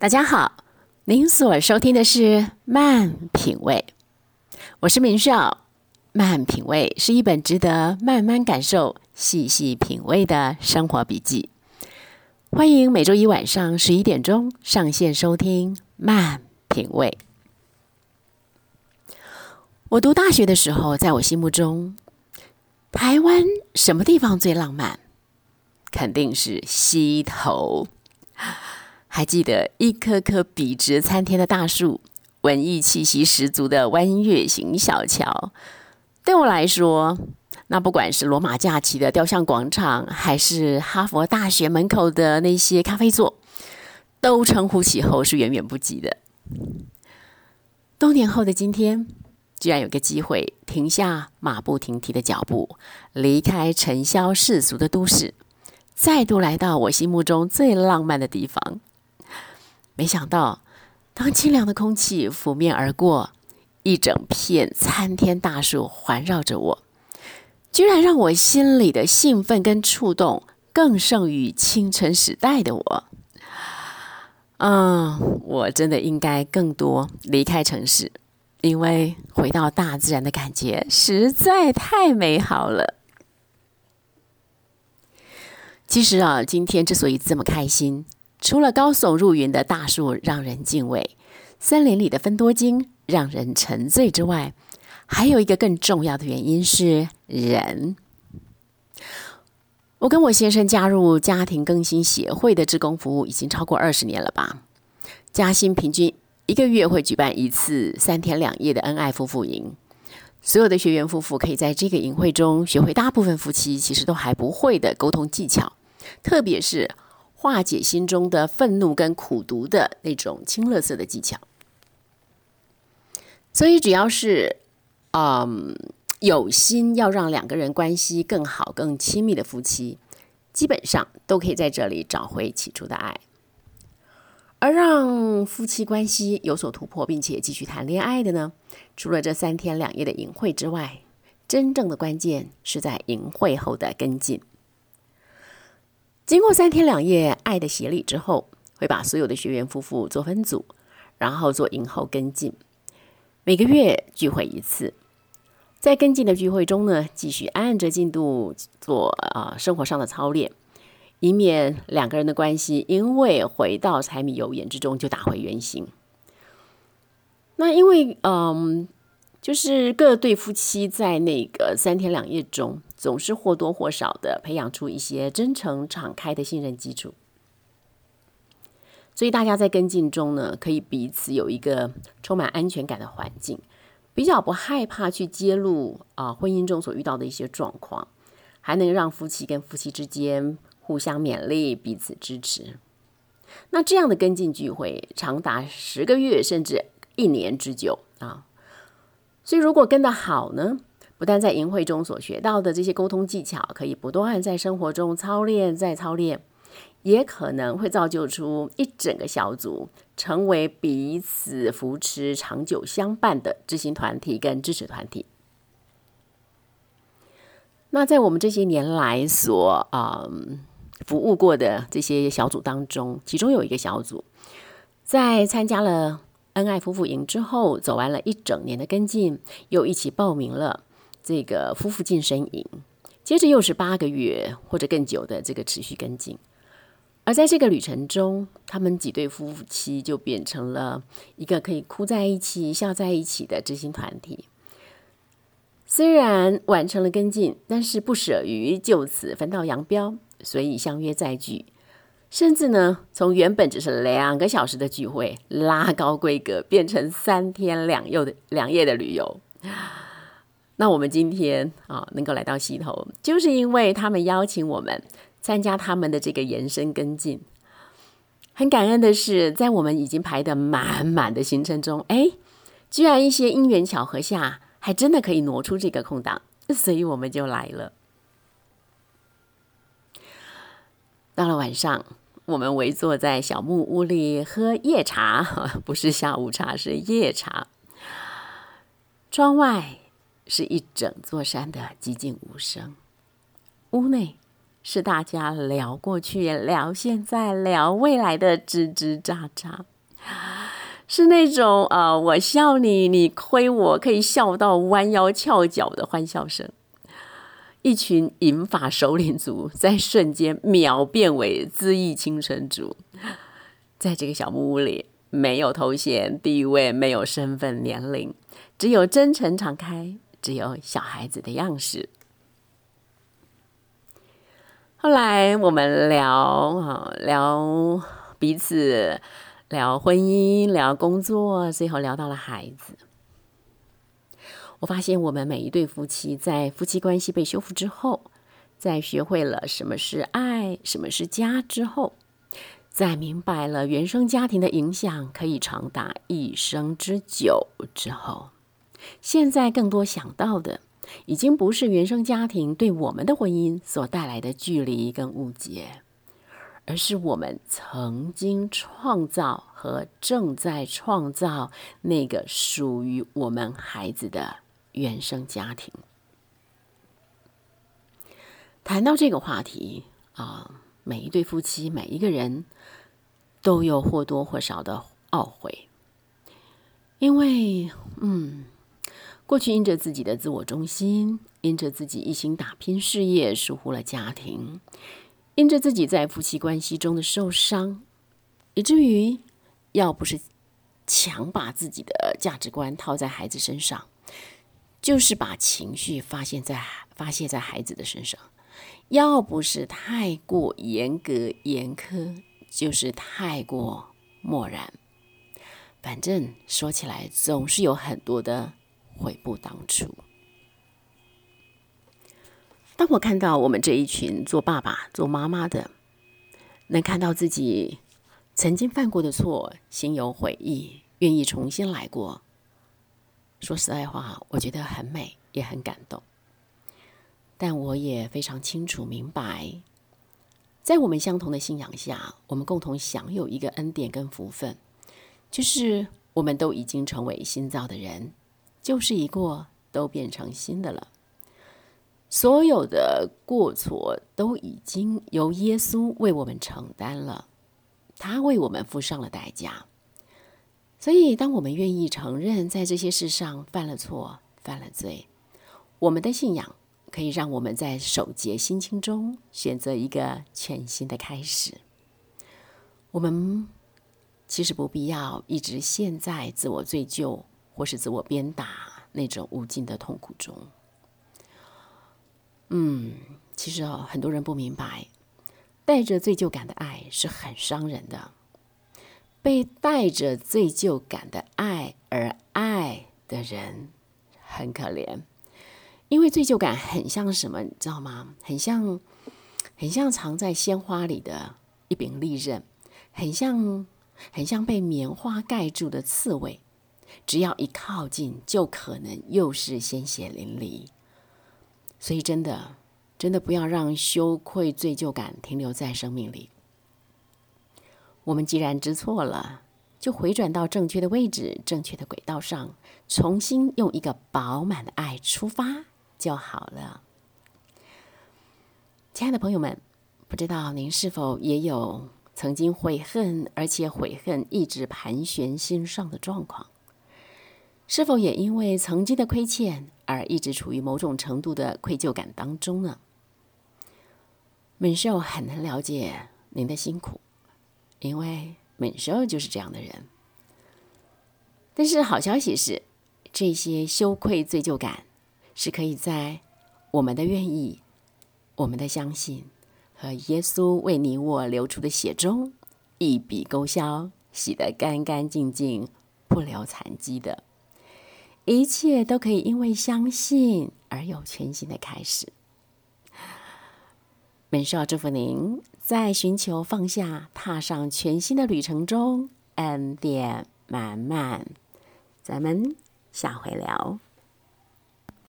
大家好，您所收听的是《慢品味》，我是明少。《慢品味》是一本值得慢慢感受、细细品味的生活笔记。欢迎每周一晚上十一点钟上线收听《慢品味》。我读大学的时候，在我心目中，台湾什么地方最浪漫？肯定是溪头。还记得一棵棵笔直参天的大树，文艺气息十足的弯月形小桥。对我来说，那不管是罗马假期的雕像广场，还是哈佛大学门口的那些咖啡座，都称呼起后是远远不及的。多年后的今天，居然有个机会停下马不停蹄的脚步，离开尘嚣世俗的都市，再度来到我心目中最浪漫的地方。没想到，当清凉的空气拂面而过，一整片参天大树环绕着我，居然让我心里的兴奋跟触动更胜于清晨时代的我。嗯，我真的应该更多离开城市，因为回到大自然的感觉实在太美好了。其实啊，今天之所以这么开心。除了高耸入云的大树让人敬畏，森林里的芬多精让人沉醉之外，还有一个更重要的原因是人。我跟我先生加入家庭更新协会的志工服务已经超过二十年了吧？嘉兴平均一个月会举办一次三天两夜的恩爱夫妇营，所有的学员夫妇可以在这个营会中学会大部分夫妻其实都还不会的沟通技巧，特别是。化解心中的愤怒跟苦毒的那种清乐色的技巧，所以只要是嗯有心要让两个人关系更好、更亲密的夫妻，基本上都可以在这里找回起初的爱。而让夫妻关系有所突破，并且继续谈恋爱的呢，除了这三天两夜的淫秽之外，真正的关键是在淫秽后的跟进。经过三天两夜爱的洗礼之后，会把所有的学员夫妇做分组，然后做营后跟进。每个月聚会一次，在跟进的聚会中呢，继续按着进度做啊生活上的操练，以免两个人的关系因为回到柴米油盐之中就打回原形。那因为嗯。就是各对夫妻在那个三天两夜中，总是或多或少的培养出一些真诚敞开的信任基础，所以大家在跟进中呢，可以彼此有一个充满安全感的环境，比较不害怕去揭露啊婚姻中所遇到的一些状况，还能让夫妻跟夫妻之间互相勉励，彼此支持。那这样的跟进聚会长达十个月甚至一年之久啊。所以，如果跟得好呢，不但在营会中所学到的这些沟通技巧，可以不断在生活中操练再操练，也可能会造就出一整个小组，成为彼此扶持、长久相伴的知行团体跟支持团体。那在我们这些年来所啊服务过的这些小组当中，其中有一个小组在参加了。恩爱夫妇营之后，走完了一整年的跟进，又一起报名了这个夫妇晋升营，接着又是八个月或者更久的这个持续跟进。而在这个旅程中，他们几对夫妻就变成了一个可以哭在一起、笑在一起的知心团体。虽然完成了跟进，但是不舍于就此分道扬镳，所以相约再聚。甚至呢，从原本只是两个小时的聚会，拉高规格，变成三天两夜的两夜的旅游。那我们今天啊，能够来到溪头，就是因为他们邀请我们参加他们的这个延伸跟进。很感恩的是，在我们已经排的满满的行程中，哎，居然一些因缘巧合下，还真的可以挪出这个空档，所以我们就来了。到了晚上，我们围坐在小木屋里喝夜茶，不是下午茶，是夜茶。窗外是一整座山的寂静无声，屋内是大家聊过去、聊现在、聊未来的吱吱喳喳，是那种呃，我笑你，你亏我，可以笑到弯腰翘脚的欢笑声。一群银发首领族在瞬间秒变为恣意青春族，在这个小木屋里，没有头衔、地位，没有身份、年龄，只有真诚敞开，只有小孩子的样式。后来我们聊啊，聊彼此，聊婚姻，聊工作，最后聊到了孩子。我发现，我们每一对夫妻在夫妻关系被修复之后，在学会了什么是爱，什么是家之后，在明白了原生家庭的影响可以长达一生之久之后，现在更多想到的。已经不是原生家庭对我们的婚姻所带来的距离跟误解，而是我们曾经创造和正在创造那个属于我们孩子的原生家庭。谈到这个话题啊，每一对夫妻，每一个人都有或多或少的懊悔，因为嗯。过去因着自己的自我中心，因着自己一心打拼事业，疏忽了家庭；因着自己在夫妻关系中的受伤，以至于要不是强把自己的价值观套在孩子身上，就是把情绪发泄在发泄在孩子的身上；要不是太过严格严苛，就是太过漠然。反正说起来，总是有很多的。悔不当初。当我看到我们这一群做爸爸、做妈妈的，能看到自己曾经犯过的错，心有悔意，愿意重新来过，说实在话，我觉得很美，也很感动。但我也非常清楚明白，在我们相同的信仰下，我们共同享有一个恩典跟福分，就是我们都已经成为新造的人。旧事已过，都变成新的了。所有的过错都已经由耶稣为我们承担了，他为我们付上了代价。所以，当我们愿意承认在这些事上犯了错、犯了罪，我们的信仰可以让我们在守节心清中选择一个全新的开始。我们其实不必要一直陷在自我罪疚。或是自我鞭打那种无尽的痛苦中，嗯，其实哦，很多人不明白，带着罪疚感的爱是很伤人的。被带着罪疚感的爱而爱的人很可怜，因为罪疚感很像什么，你知道吗？很像，很像藏在鲜花里的一柄利刃，很像，很像被棉花盖住的刺猬。只要一靠近，就可能又是鲜血淋漓。所以，真的，真的不要让羞愧、罪疚感停留在生命里。我们既然知错了，就回转到正确的位置、正确的轨道上，重新用一个饱满的爱出发就好了。亲爱的朋友们，不知道您是否也有曾经悔恨，而且悔恨一直盘旋心上的状况？是否也因为曾经的亏欠而一直处于某种程度的愧疚感当中呢？敏秀很能了解您的辛苦，因为敏秀就是这样的人。但是好消息是，这些羞愧、罪疚感是可以在我们的愿意、我们的相信和耶稣为你我流出的血中一笔勾销，洗得干干净净，不留残迹的。一切都可以因为相信而有全新的开始。美少祝福您在寻求放下、踏上全新的旅程中恩典满满。咱们下回聊。